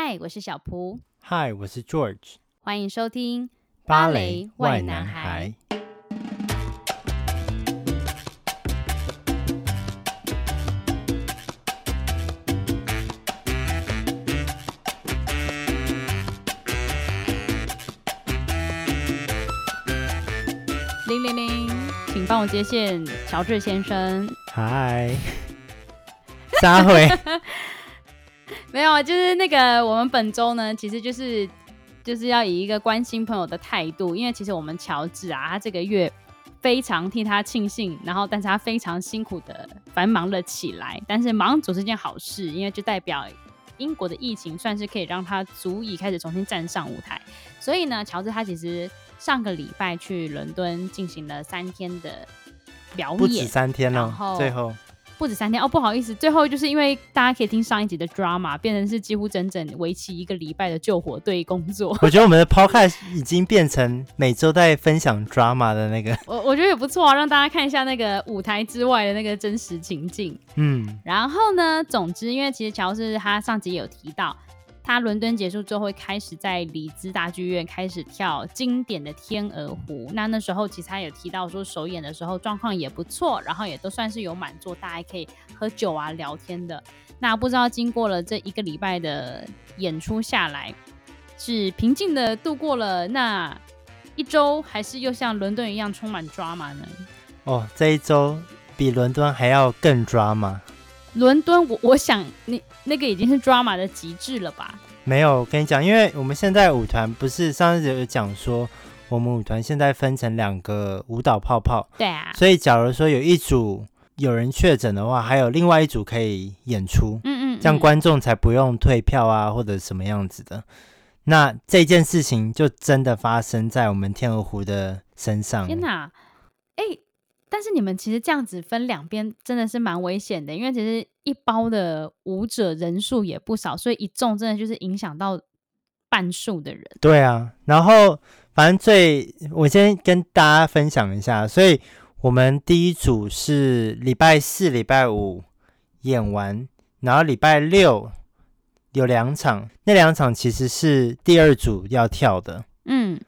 嗨，我是小蒲。嗨，我是 George。欢迎收听芭蕾 why 男孩。零零零，请帮我接线，乔治先生。嗨，撒回。没有啊，就是那个我们本周呢，其实就是就是要以一个关心朋友的态度，因为其实我们乔治啊，他这个月非常替他庆幸，然后但是他非常辛苦的繁忙了起来，但是忙总是件好事，因为就代表英国的疫情算是可以让他足以开始重新站上舞台，所以呢，乔治他其实上个礼拜去伦敦进行了三天的表演，不止三天了，然后最后。不止三天哦，不好意思，最后就是因为大家可以听上一集的 drama，变成是几乎整整为期一个礼拜的救火队工作。我觉得我们的 podcast 已经变成每周在分享 drama 的那个，我我觉得也不错啊，让大家看一下那个舞台之外的那个真实情境。嗯，然后呢，总之，因为其实乔治他上集也有提到。他伦敦结束之后会开始在里兹大剧院开始跳经典的《天鹅湖》。那那时候其实他有提到说首演的时候状况也不错，然后也都算是有满座，大家可以喝酒啊聊天的。那不知道经过了这一个礼拜的演出下来，是平静的度过了那一周，还是又像伦敦一样充满 drama 呢？哦，这一周比伦敦还要更 drama。伦敦，我我想你那个已经是 drama 的极致了吧？没有，我跟你讲，因为我们现在舞团不是上次有讲说，我们舞团现在分成两个舞蹈泡泡。对啊。所以假如说有一组有人确诊的话，还有另外一组可以演出。嗯，嗯嗯。这样观众才不用退票啊，或者什么样子的。那这件事情就真的发生在我们天鹅湖的身上。天哪！哎。但是你们其实这样子分两边真的是蛮危险的，因为其实一包的舞者人数也不少，所以一中真的就是影响到半数的人。对啊，然后反正最我先跟大家分享一下，所以我们第一组是礼拜四、礼拜五演完，然后礼拜六有两场，那两场其实是第二组要跳的。嗯，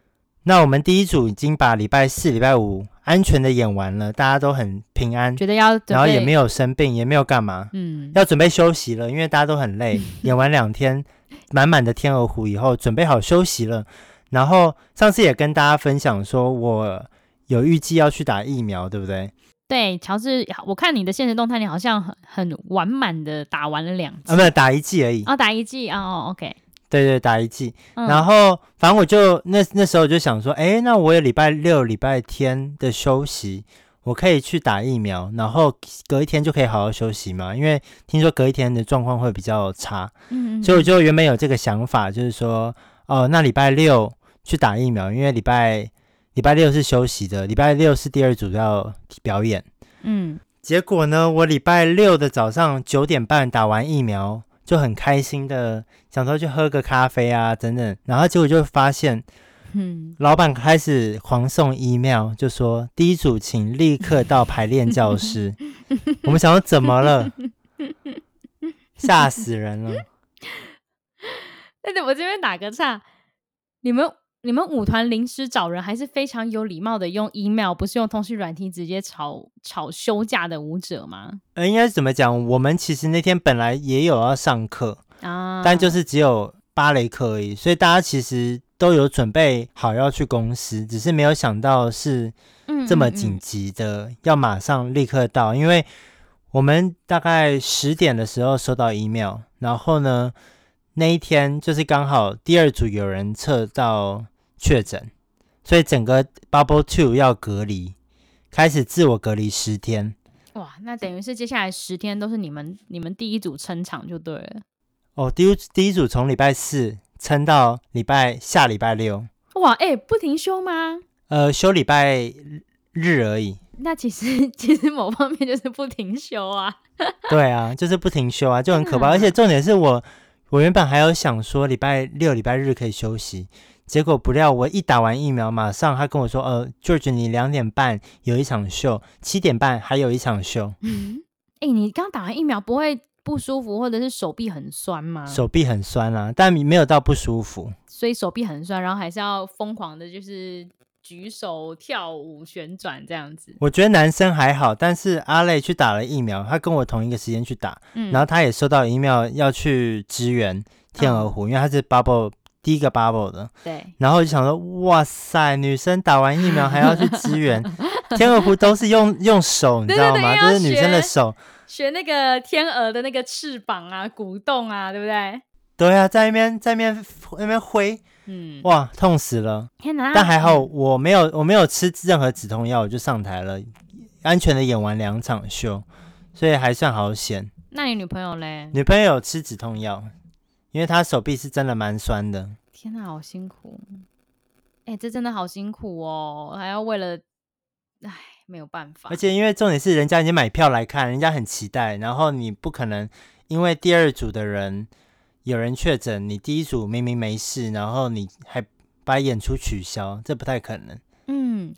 那我们第一组已经把礼拜四、礼拜五。安全的演完了，大家都很平安，觉得要，然后也没有生病，也没有干嘛，嗯，要准备休息了，因为大家都很累，演完两天满满的天鹅湖以后，准备好休息了。然后上次也跟大家分享说，我有预计要去打疫苗，对不对？对，乔治，我看你的现实动态，你好像很很完满的打完了两剂，啊，没有打一剂而已，哦，打一剂，哦，OK。对对，打一剂，嗯、然后反正我就那那时候就想说，哎，那我有礼拜六、礼拜天的休息，我可以去打疫苗，然后隔一天就可以好好休息嘛。因为听说隔一天的状况会比较差，嗯，所以我就原本有这个想法，就是说，哦，那礼拜六去打疫苗，因为礼拜礼拜六是休息的，礼拜六是第二组要表演，嗯，结果呢，我礼拜六的早上九点半打完疫苗。就很开心的想说去喝个咖啡啊，等等，然后结果就发现，嗯，老板开始狂送 email，就说第一组请立刻到排练教室。我们想说怎么了？吓死人了！那我这边打个岔，你们。你们舞团临时找人还是非常有礼貌的，用 email 不是用通讯软体直接炒炒休假的舞者吗？呃，应该是怎么讲？我们其实那天本来也有要上课啊，但就是只有芭蕾课而已，所以大家其实都有准备好要去公司，只是没有想到是这么紧急的，嗯嗯嗯，要马上立刻到。因为我们大概十点的时候收到 email，然后呢，那一天就是刚好第二组有人测到。确诊，所以整个 Bubble Two 要隔离，开始自我隔离十天。哇，那等于是接下来十天都是你们你们第一组撑场就对了。哦，第一第一组从礼拜四撑到礼拜下礼拜六。哇，哎、欸，不停休吗？呃，休礼拜日而已。那其实 其实某方面就是不停休啊。对啊，就是不停休啊，就很可怕。而且重点是我我原本还有想说礼拜六礼拜日可以休息。结果不料，我一打完疫苗，马上他跟我说：“呃，George，你两点半有一场秀，七点半还有一场秀。”嗯，哎，你刚打完疫苗，不会不舒服，或者是手臂很酸吗？手臂很酸啊，但没有到不舒服。所以手臂很酸，然后还是要疯狂的，就是举手、跳舞、旋转这样子。我觉得男生还好，但是阿累去打了疫苗，他跟我同一个时间去打，嗯、然后他也收到 email 要去支援天鹅湖，嗯、因为他是 bubble 第一个 bubble 的。对。然后就想说，哇塞，女生打完疫苗还要去支援 天鹅湖，都是用用手，你知道吗？就是女生的手。学那个天鹅的那个翅膀啊，鼓动啊，对不对？对啊，在那边在那边那边挥，嗯，哇，痛死了！天哪！但还好我没有我没有吃任何止痛药，我就上台了，安全的演完两场秀，所以还算好险。那你女朋友嘞？女朋友吃止痛药，因为他手臂是真的蛮酸的。天哪，好辛苦！哎，这真的好辛苦哦，还要为了，哎。没有办法，而且因为重点是人家已经买票来看，人家很期待，然后你不可能因为第二组的人有人确诊，你第一组明明没事，然后你还把演出取消，这不太可能。嗯，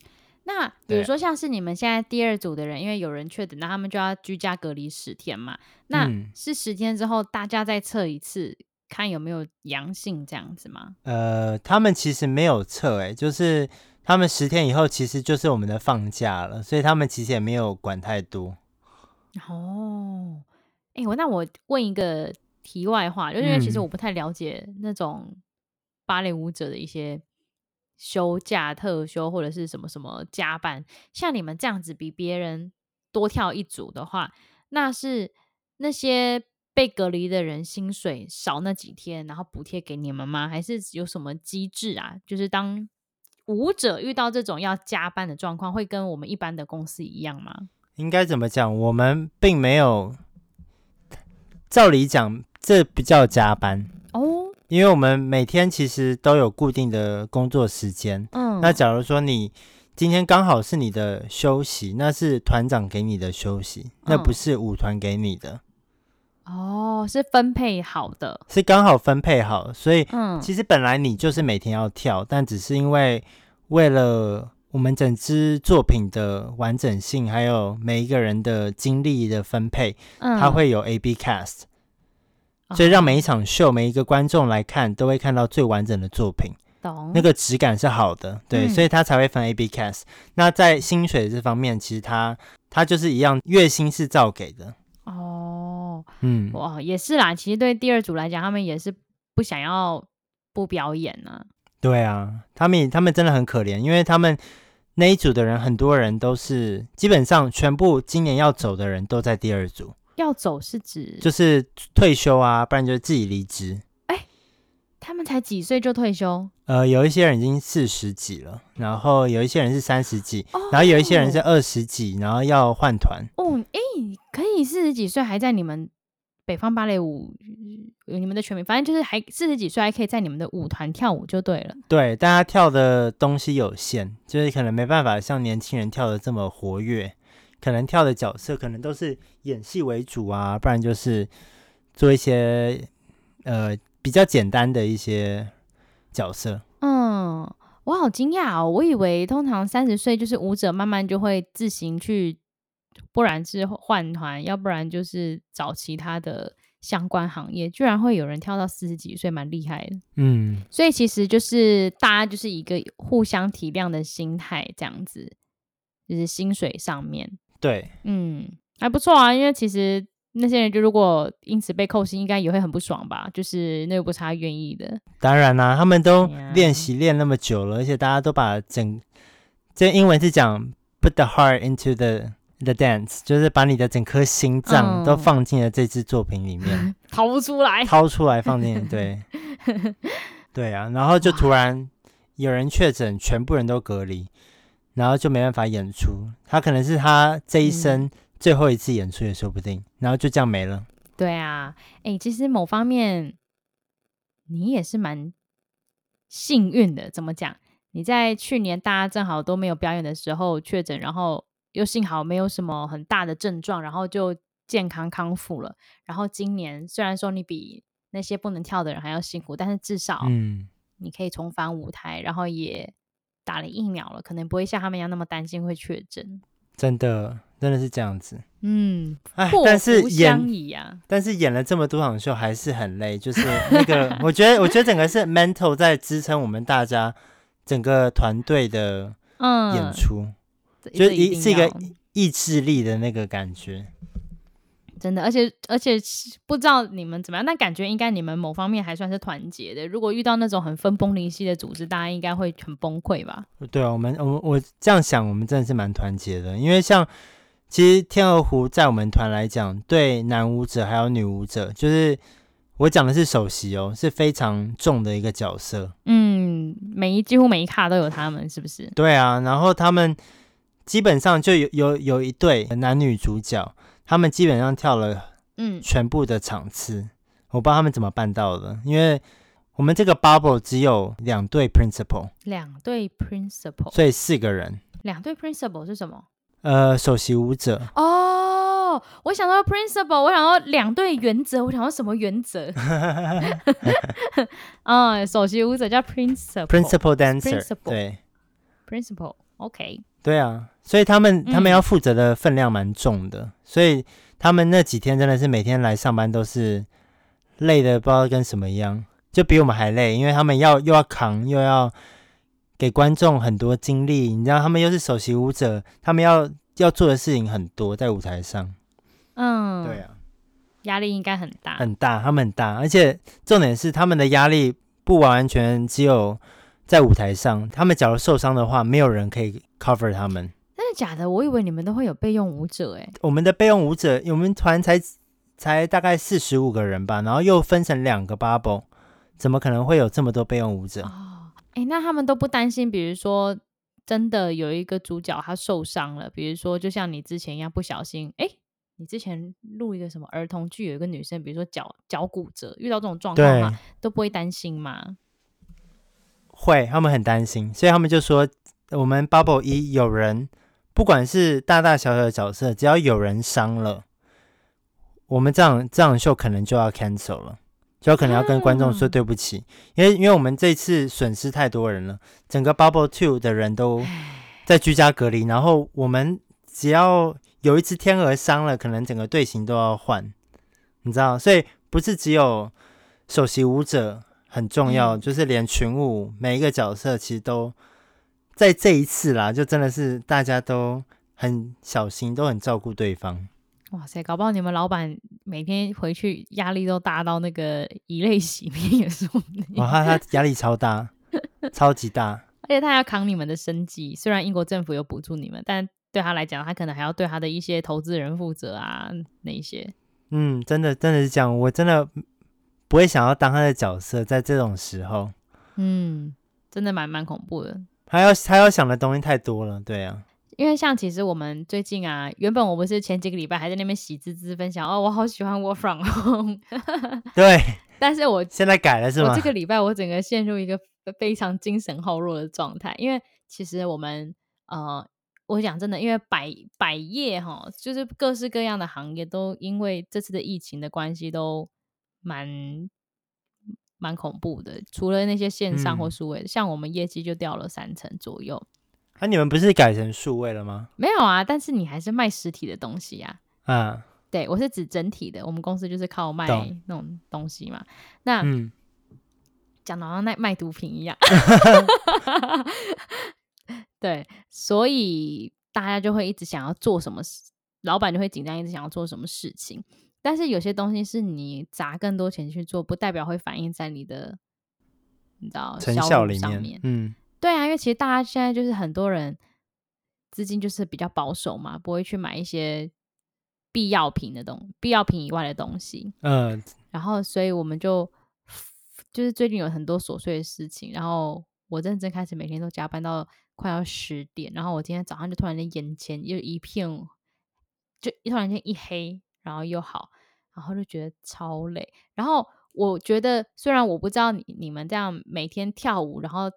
那比如说像是你们现在第二组的人，因为有人确诊，那他们就要居家隔离十天嘛？那是十天之后大家再测一次，看有没有阳性这样子吗？呃，他们其实没有测，哎，就是。他们十天以后其实就是我们的放假了，所以他们其实也没有管太多。哦，哎，我那我问一个题外话，就是因为其实我不太了解那种芭蕾舞者的一些休假、特休或者是什么什么加班，像你们这样子比别人多跳一组的话，那是那些被隔离的人薪水少那几天，然后补贴给你们吗？还是有什么机制啊？就是当舞者遇到这种要加班的状况，会跟我们一般的公司一样吗？应该怎么讲？我们并没有，照理讲，这不叫加班哦，因为我们每天其实都有固定的工作时间。嗯，那假如说你今天刚好是你的休息，那是团长给你的休息，那不是舞团给你的。哦，是分配好的，是刚好分配好，所以，嗯，其实本来你就是每天要跳，但只是因为为了我们整支作品的完整性，还有每一个人的精力的分配，嗯，它会有 A/B cast，所以让每一场秀，每一个观众来看，都会看到最完整的作品，懂？那个质感是好的，对，嗯，所以他才会分 A/B cast。那在薪水这方面，其实他他就是一样，月薪是照给的。嗯，哇，也是啦。其实对第二组来讲，他们也是不想要不表演呢、啊。对啊，他们他们真的很可怜，因为他们那一组的人，很多人都是基本上全部今年要走的人都在第二组。要走是指就是退休啊，不然就是自己离职。哎，他们才几岁就退休？呃，有一些人已经四十几了，然后有一些人是三十几，哦、然后有一些人是二十几，然后要换团。哦，哎，可以四十几岁还在你们。北方芭蕾舞有你们的全名，反正就是还四十几岁还可以在你们的舞团跳舞就对了。对，大家跳的东西有限，就是可能没办法像年轻人跳的这么活跃，可能跳的角色可能都是演戏为主啊，不然就是做一些呃比较简单的一些角色。嗯，我好惊讶哦，我以为通常三十岁就是舞者慢慢就会自行去。不然是换团，要不然就是找其他的相关行业。居然会有人跳到四十几岁，蛮厉害的。嗯，所以其实就是大家就是一个互相体谅的心态，这样子，就是薪水上面。对，嗯，还不错啊。因为其实那些人就如果因此被扣薪，应该也会很不爽吧？就是那又不是他愿意的。当然啦、啊，他们都练习练那么久了，而且大家都把整这英文是讲 put the heart into the The dance 就是把你的整颗心脏都放进了这支作品里面，嗯、掏不出来，掏出来放进，对，对啊，然后就突然有人确诊，全部人都隔离，然后就没办法演出。他可能是他这一生最后一次演出也说不定，嗯、然后就这样没了。对啊，哎、欸，其实某方面你也是蛮幸运的。怎么讲？你在去年大家正好都没有表演的时候确诊，然后。又幸好没有什么很大的症状，然后就健康康复了。然后今年虽然说你比那些不能跳的人还要辛苦，但是至少嗯，你可以重返舞台，然后也打了疫苗了，可能不会像他们一样那么担心会确诊。真的，真的是这样子。嗯，哎，但是演，啊、但是演了这么多场秀还是很累，就是那个，我觉得，我觉得整个是 mental 在支撑我们大家整个团队的嗯演出，嗯、就一是一个意志力的那个感觉。真的，而且而且不知道你们怎么样，但感觉应该你们某方面还算是团结的。如果遇到那种很分崩离析的组织，大家应该会很崩溃吧？对啊，我们我我这样想，我们真的是蛮团结的，因为像。其实天鹅湖在我们团来讲，对男舞者还有女舞者，就是我讲的是首席哦，是非常重的一个角色。嗯，每一几乎每一卡都有他们，是不是？对啊，然后他们基本上就有有有一对男女主角，他们基本上跳了嗯。全部的场次，嗯、我不知道他们怎么办到的，因为我们这个 bubble 只有两对 principal，两对 principal，所以四个人。两对 principal 是什么？呃，首席舞者。哦，我想到 principal，我想到两对原则，我想到什么原则？啊，首席舞者叫 principal，principal dancer，对，principal，OK，对啊，所以他们他们要负责的分量蛮重的，嗯、所以他们那几天真的是每天来上班都是累的，不知道跟什么一样，就比我们还累，因为他们要又要扛又要。给观众很多精力，你知道他们又是首席舞者，他们要要做的事情很多，在舞台上。嗯，对啊，压力应该很大，很大，他们很大，而且重点是他们的压力不完完全全只有在舞台上，他们假如受伤的话，没有人可以 cover 他们。真的假的？我以为你们都会有备用舞者诶。我们的备用舞者，我们团才才大概四十五个人吧，然后又分成两个 bubble，怎么可能会有这么多备用舞者？哦哎，那他们都不担心，比如说真的有一个主角他受伤了，比如说就像你之前一样不小心，哎，你之前录一个什么儿童剧，有一个女生，比如说脚脚骨折，遇到这种状况嘛，都不会担心吗？会，他们很担心，所以他们就说，我们 Bubble 一有人，不管是大大小小的角色，只要有人伤了，我们这样这样秀可能就要 cancel 了。就可能要跟观众说对不起，因为因为我们这次损失太多人了，整个 Bubble Two 的人都在居家隔离，然后我们只要有一只天鹅伤了，可能整个队形都要换，你知道，所以不是只有首席舞者很重要，就是连群舞每一个角色其实都在这一次啦，就真的是大家都很小心，都很照顾对方。哇塞，搞不好你们老板每天回去压力都大到那个以泪洗面也说不定。哇，他他压力超大，超级大，而且他要扛你们的生计。虽然英国政府有补助你们，但对他来讲，他可能还要对他的一些投资人负责啊，那一些。嗯，真的真的是这样，我真的不会想要当他的角色，在这种时候。嗯，真的蛮蛮恐怖的。他要他要想的东西太多了，对啊。因为像其实我们最近啊，原本我不是前几个礼拜还在那边喜滋滋分享哦，我好喜欢 work from home。对，但是我现在改了是吗？我这个礼拜我整个陷入一个非常精神耗弱的状态，因为其实我们呃，我讲真的，因为百百业哈，就是各式各样的行业都因为这次的疫情的关系都蛮蛮恐怖的，除了那些线上或数位，嗯、像我们业绩就掉了三成左右。那、啊、你们不是改成数位了吗？没有啊，但是你还是卖实体的东西呀、啊。啊，对，我是指整体的，我们公司就是靠卖那种东西嘛。那嗯，讲的好像卖卖毒品一样。对，所以大家就会一直想要做什么事，老板就会紧张，一直想要做什么事情。但是有些东西是你砸更多钱去做，不代表会反映在你的，你知道成效里面。嗯。对啊，因为其实大家现在就是很多人资金就是比较保守嘛，不会去买一些必要品的东西，必要品以外的东西。嗯，然后所以我们就就是最近有很多琐碎的事情，然后我认真开始每天都加班到快要十点，然后我今天早上就突然间眼前又一片，就一突然间一黑，然后又好，然后就觉得超累。然后我觉得虽然我不知道你你们这样每天跳舞，然后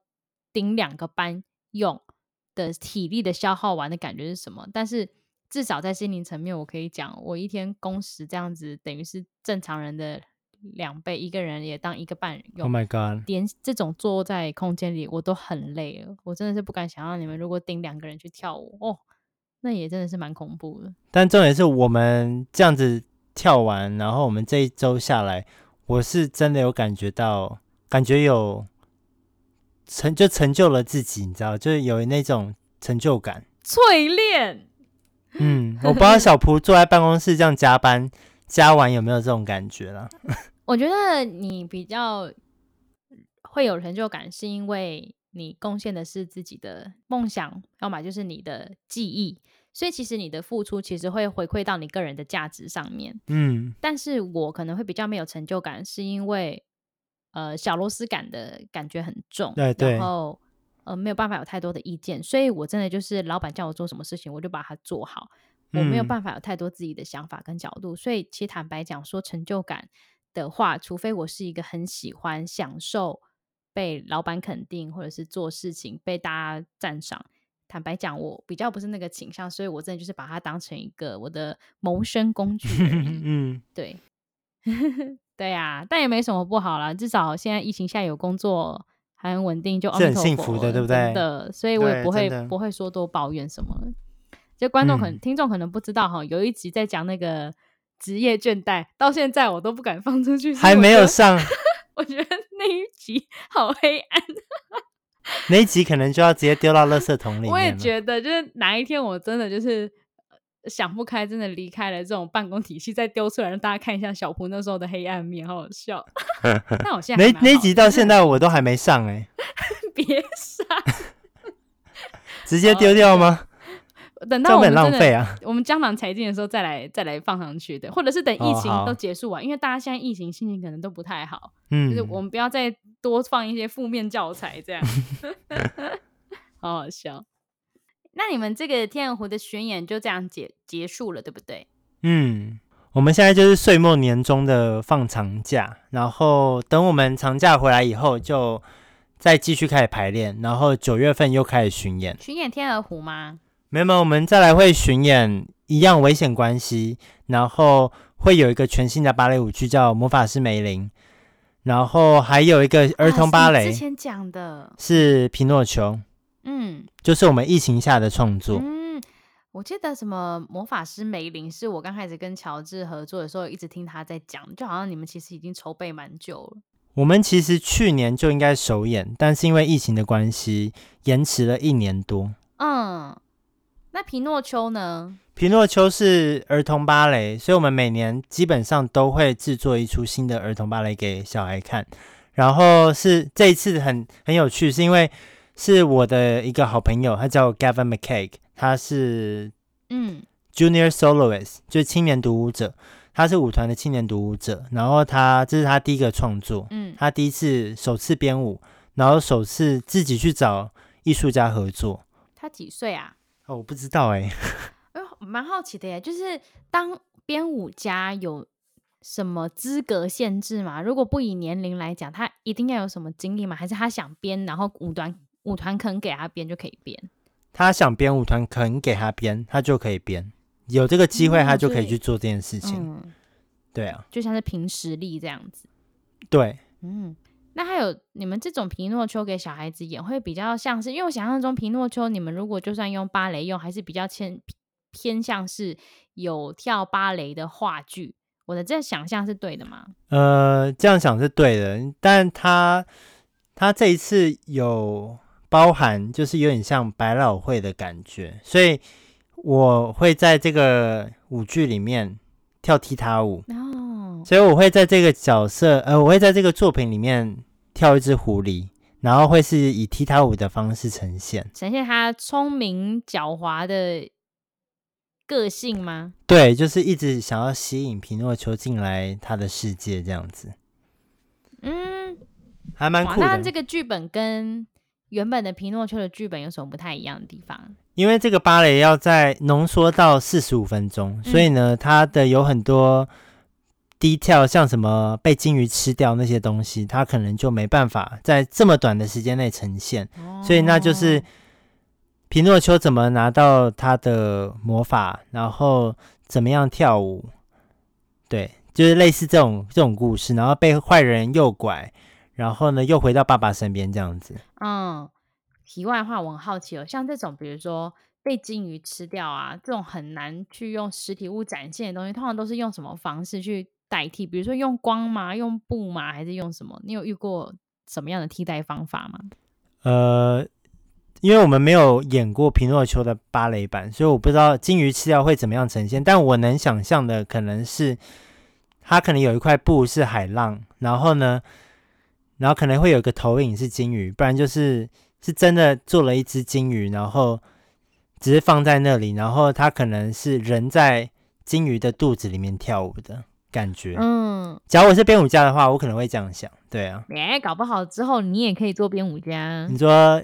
顶两个班用的体力的消耗完的感觉是什么？但是至少在心灵层面，我可以讲，我一天工时这样子，等于是正常人的两倍，一个人也当一个半人用。Oh my god！连这种坐在空间里，我都很累了。我真的是不敢想象你们如果顶两个人去跳舞哦，那也真的是蛮恐怖的。但重点是我们这样子跳完，然后我们这一周下来，我是真的有感觉到，感觉有成就成就了自己，你知道，就是有那种成就感。淬炼。嗯，我不知道小蒲坐在办公室这样加班加完有没有这种感觉啦？我觉得你比较会有成就感，是因为你贡献的是自己的梦想，要么就是你的记忆，所以其实你的付出其实会回馈到你个人的价值上面。嗯，但是我可能会比较没有成就感，是因为呃小螺丝感的感觉很重，对对，然后。呃，没有办法有太多的意见，所以我真的就是老板叫我做什么事情，我就把它做好。我没有办法有太多自己的想法跟角度，嗯、所以其实坦白讲，说成就感的话，除非我是一个很喜欢享受被老板肯定，或者是做事情被大家赞赏。坦白讲，我比较不是那个倾向，所以我真的就是把它当成一个我的谋生工具。嗯，对，对呀、啊，但也没什么不好啦，至少现在疫情下有工作。还很稳定，就很幸福的，对不对？的，所以我也不会不会说多抱怨什么。就观众可能、嗯、听众可能不知道哈，有一集在讲那个职业倦怠，到现在我都不敢放出去，还没有上。我觉得那一集好黑暗，那一集可能就要直接丢到垃圾桶里面。我也觉得，就是哪一天我真的就是。想不开，真的离开了这种办公体系，再丢出来让大家看一下小胡那时候的黑暗面，好好笑。那我现在那那集到现在我都还没上哎、欸，别上，直接丢掉吗？等到我们浪费啊，我们江郎才尽的时候再来再来放上去的，或者是等疫情都结束完，因为大家现在疫情心情可能都不太好，嗯，就是我们不要再多放一些负面教材，这样，好好笑。那你们这个天鹅湖的巡演就这样结结束了，对不对？嗯，我们现在就是岁末年终的放长假，然后等我们长假回来以后，就再继续开始排练，然后九月份又开始巡演。巡演天鹅湖吗？没有没有，我们再来会巡演一样危险关系，然后会有一个全新的芭蕾舞剧叫《魔法师梅林》，然后还有一个儿童芭蕾，啊、之前讲的是《皮诺丘》。嗯，就是我们疫情下的创作。嗯，我记得什么魔法师梅林是我刚开始跟乔治合作的时候，一直听他在讲，就好像你们其实已经筹备蛮久了。我们其实去年就应该首演，但是因为疫情的关系，延迟了一年多。嗯，那皮诺丘呢？皮诺丘是儿童芭蕾，所以我们每年基本上都会制作一出新的儿童芭蕾给小孩看。然后是这一次很很有趣，是因为。是我的一个好朋友，他叫 Gavin McCaig，他是嗯 Junior Soloist，就是青年独舞者，他是舞团的青年独舞者。然后他这是他第一个创作，嗯，他第一次首次编舞，然后首次自己去找艺术家合作。他几岁啊？哦，我不知道哎、欸。哎，蛮好奇的耶，就是当编舞家有什么资格限制吗？如果不以年龄来讲，他一定要有什么经历吗？还是他想编，然后舞团？舞团肯给他编就可以编，他想编舞团肯给他编，他就可以编。有这个机会，他就可以去做这件事情。嗯，对啊，就像是凭实力这样子。对，嗯，那还有你们这种皮诺丘给小孩子演，会比较像是，因为我想象中皮诺丘，你们如果就算用芭蕾用，还是比较偏偏向是有跳芭蕾的话剧。我的这想象是对的吗？呃，这样想是对的，但他他这一次有。包含就是有点像百老汇的感觉，所以我会在这个舞剧里面跳踢踏舞，oh. 所以我会在这个角色，呃，我会在这个作品里面跳一只狐狸，然后会是以踢踏舞的方式呈现，呈现他聪明狡猾的个性吗？对，就是一直想要吸引皮诺丘进来他的世界这样子，嗯，还蛮酷的。那这个剧本跟原本的皮诺丘的剧本有什么不太一样的地方？因为这个芭蕾要在浓缩到四十五分钟，嗯，所以呢，它的有很多 detail，像什么被鲸鱼吃掉那些东西，它可能就没办法在这么短的时间内呈现。哦，所以那就是皮诺丘怎么拿到他的魔法，然后怎么样跳舞，对，就是类似这种这种故事，然后被坏人诱拐。然后呢，又回到爸爸身边这样子。嗯，题外话，我很好奇哦，像这种比如说被鲸鱼吃掉啊，这种很难去用实体物展现的东西，通常都是用什么方式去代替？比如说用光吗？用布吗？还是用什么？你有遇过什么样的替代方法吗？呃，因为我们没有演过皮诺丘的芭蕾版，所以我不知道鲸鱼吃掉会怎么样呈现。但我能想象的可能是，它可能有一块布是海浪，然后呢，然后可能会有个投影是鲸鱼，不然就是是真的做了一只鲸鱼，然后只是放在那里，然后它可能是人在鲸鱼的肚子里面跳舞的感觉。嗯，假如我是编舞家的话，我可能会这样想。对啊，哎，搞不好之后你也可以做编舞家。你说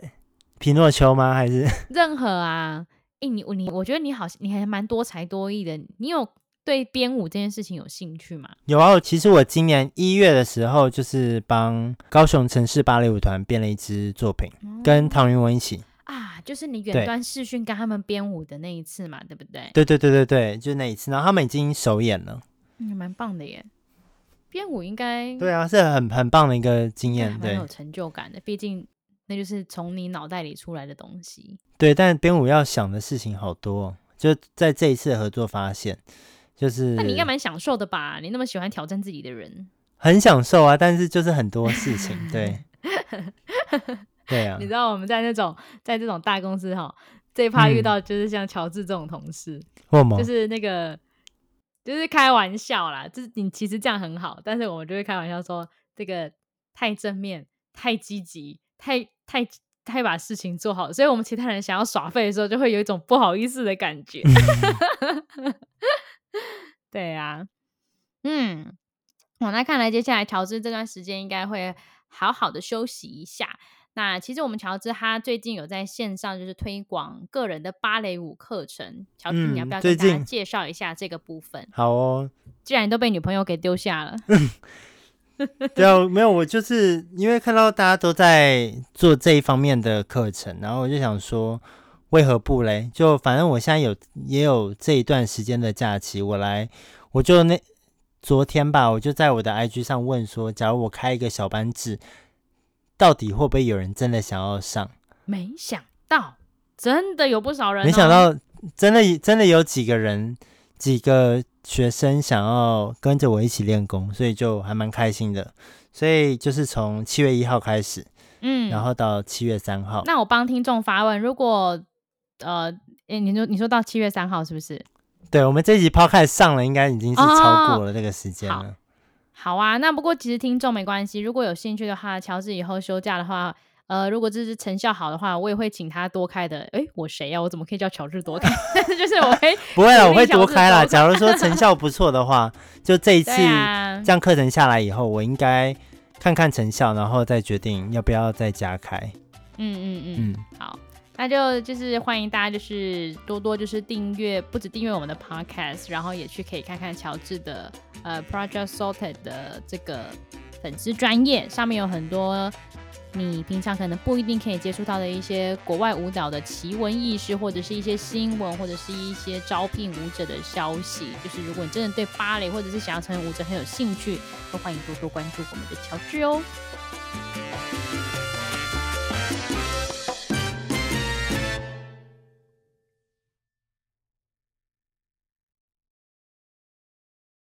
皮诺丘吗？还是任何啊？哎，你你，我觉得你好，你还蛮多才多艺的。你有对编舞这件事情有兴趣吗？有啊，其实我今年一月的时候，就是帮高雄城市芭蕾舞团编了一支作品，嗯、跟唐云文一起啊，就是你远端视讯跟他们编舞的那一次嘛，对，对不对？对对对对对，就那一次，然后他们已经首演了，嗯，蛮棒的耶。编舞应该对啊，是很很棒的一个经验，对，很有成就感的。毕竟那就是从你脑袋里出来的东西。对，但编舞要想的事情好多，就在这一次的合作发现，就是那你应该蛮享受的吧？你那么喜欢挑战自己的人，很享受啊。但是就是很多事情，对，对啊。你知道我们在那种在这种大公司哈，最怕遇到就是像乔治这种同事？就是那个。就是开玩笑啦，就是你其实这样很好，但是我们就会开玩笑说这个太正面、太积极、太太太把事情做好，所以我们其他人想要耍废的时候，就会有一种不好意思的感觉。对啊，嗯，我那看来接下来乔治这段时间应该会好好的休息一下。那其实我们乔治他最近有在线上就是推广个人的芭蕾舞课程，乔治你要不要跟大家介绍一下这个部分？好哦，既然都被女朋友给丢下了，对啊，没有，我就是因为看到大家都在做这一方面的课程，然后我就想说，为何不嘞？就反正我现在有也有这一段时间的假期，我来，我就那昨天吧，我就在我的 IG 上问说，假如我开一个小班制。到底会不会有人真的想要上？没想到，真的有不少人哦。没想到，真的真的有几个人，几个学生想要跟着我一起练功，所以就还蛮开心的。所以就是从七月一号开始，嗯，然后到七月三号。那我帮听众发问：如果呃，诶，你说你说到七月三号是不是？对，我们这一集 Podcast 上了，应该已经是超过了这个时间了。哦好啊，那不过其实听众没关系，如果有兴趣的话，乔治以后休假的话，呃，如果这是成效好的话，我也会请他多开的。诶，我谁呀？我怎么可以叫乔治多开？就是我会 不会了，我会多开啦。假如说成 效不错的话，就这一次这样课程下来以后，我应该看看成效，然后再决定要不要再加开。嗯嗯嗯，嗯嗯好。那就就是欢迎大家，就是多多就是订阅，不止订阅我们的 podcast，然后也去可以看看乔治的呃 Project Sorted 的这个粉丝专业，上面有很多你平常可能不一定可以接触到的一些国外舞蹈的奇闻异事，或者是一些新闻，或者是一些招聘舞者的消息。就是如果你真的对芭蕾或者是想要成为舞者很有兴趣，都欢迎多多关注我们的乔治哦。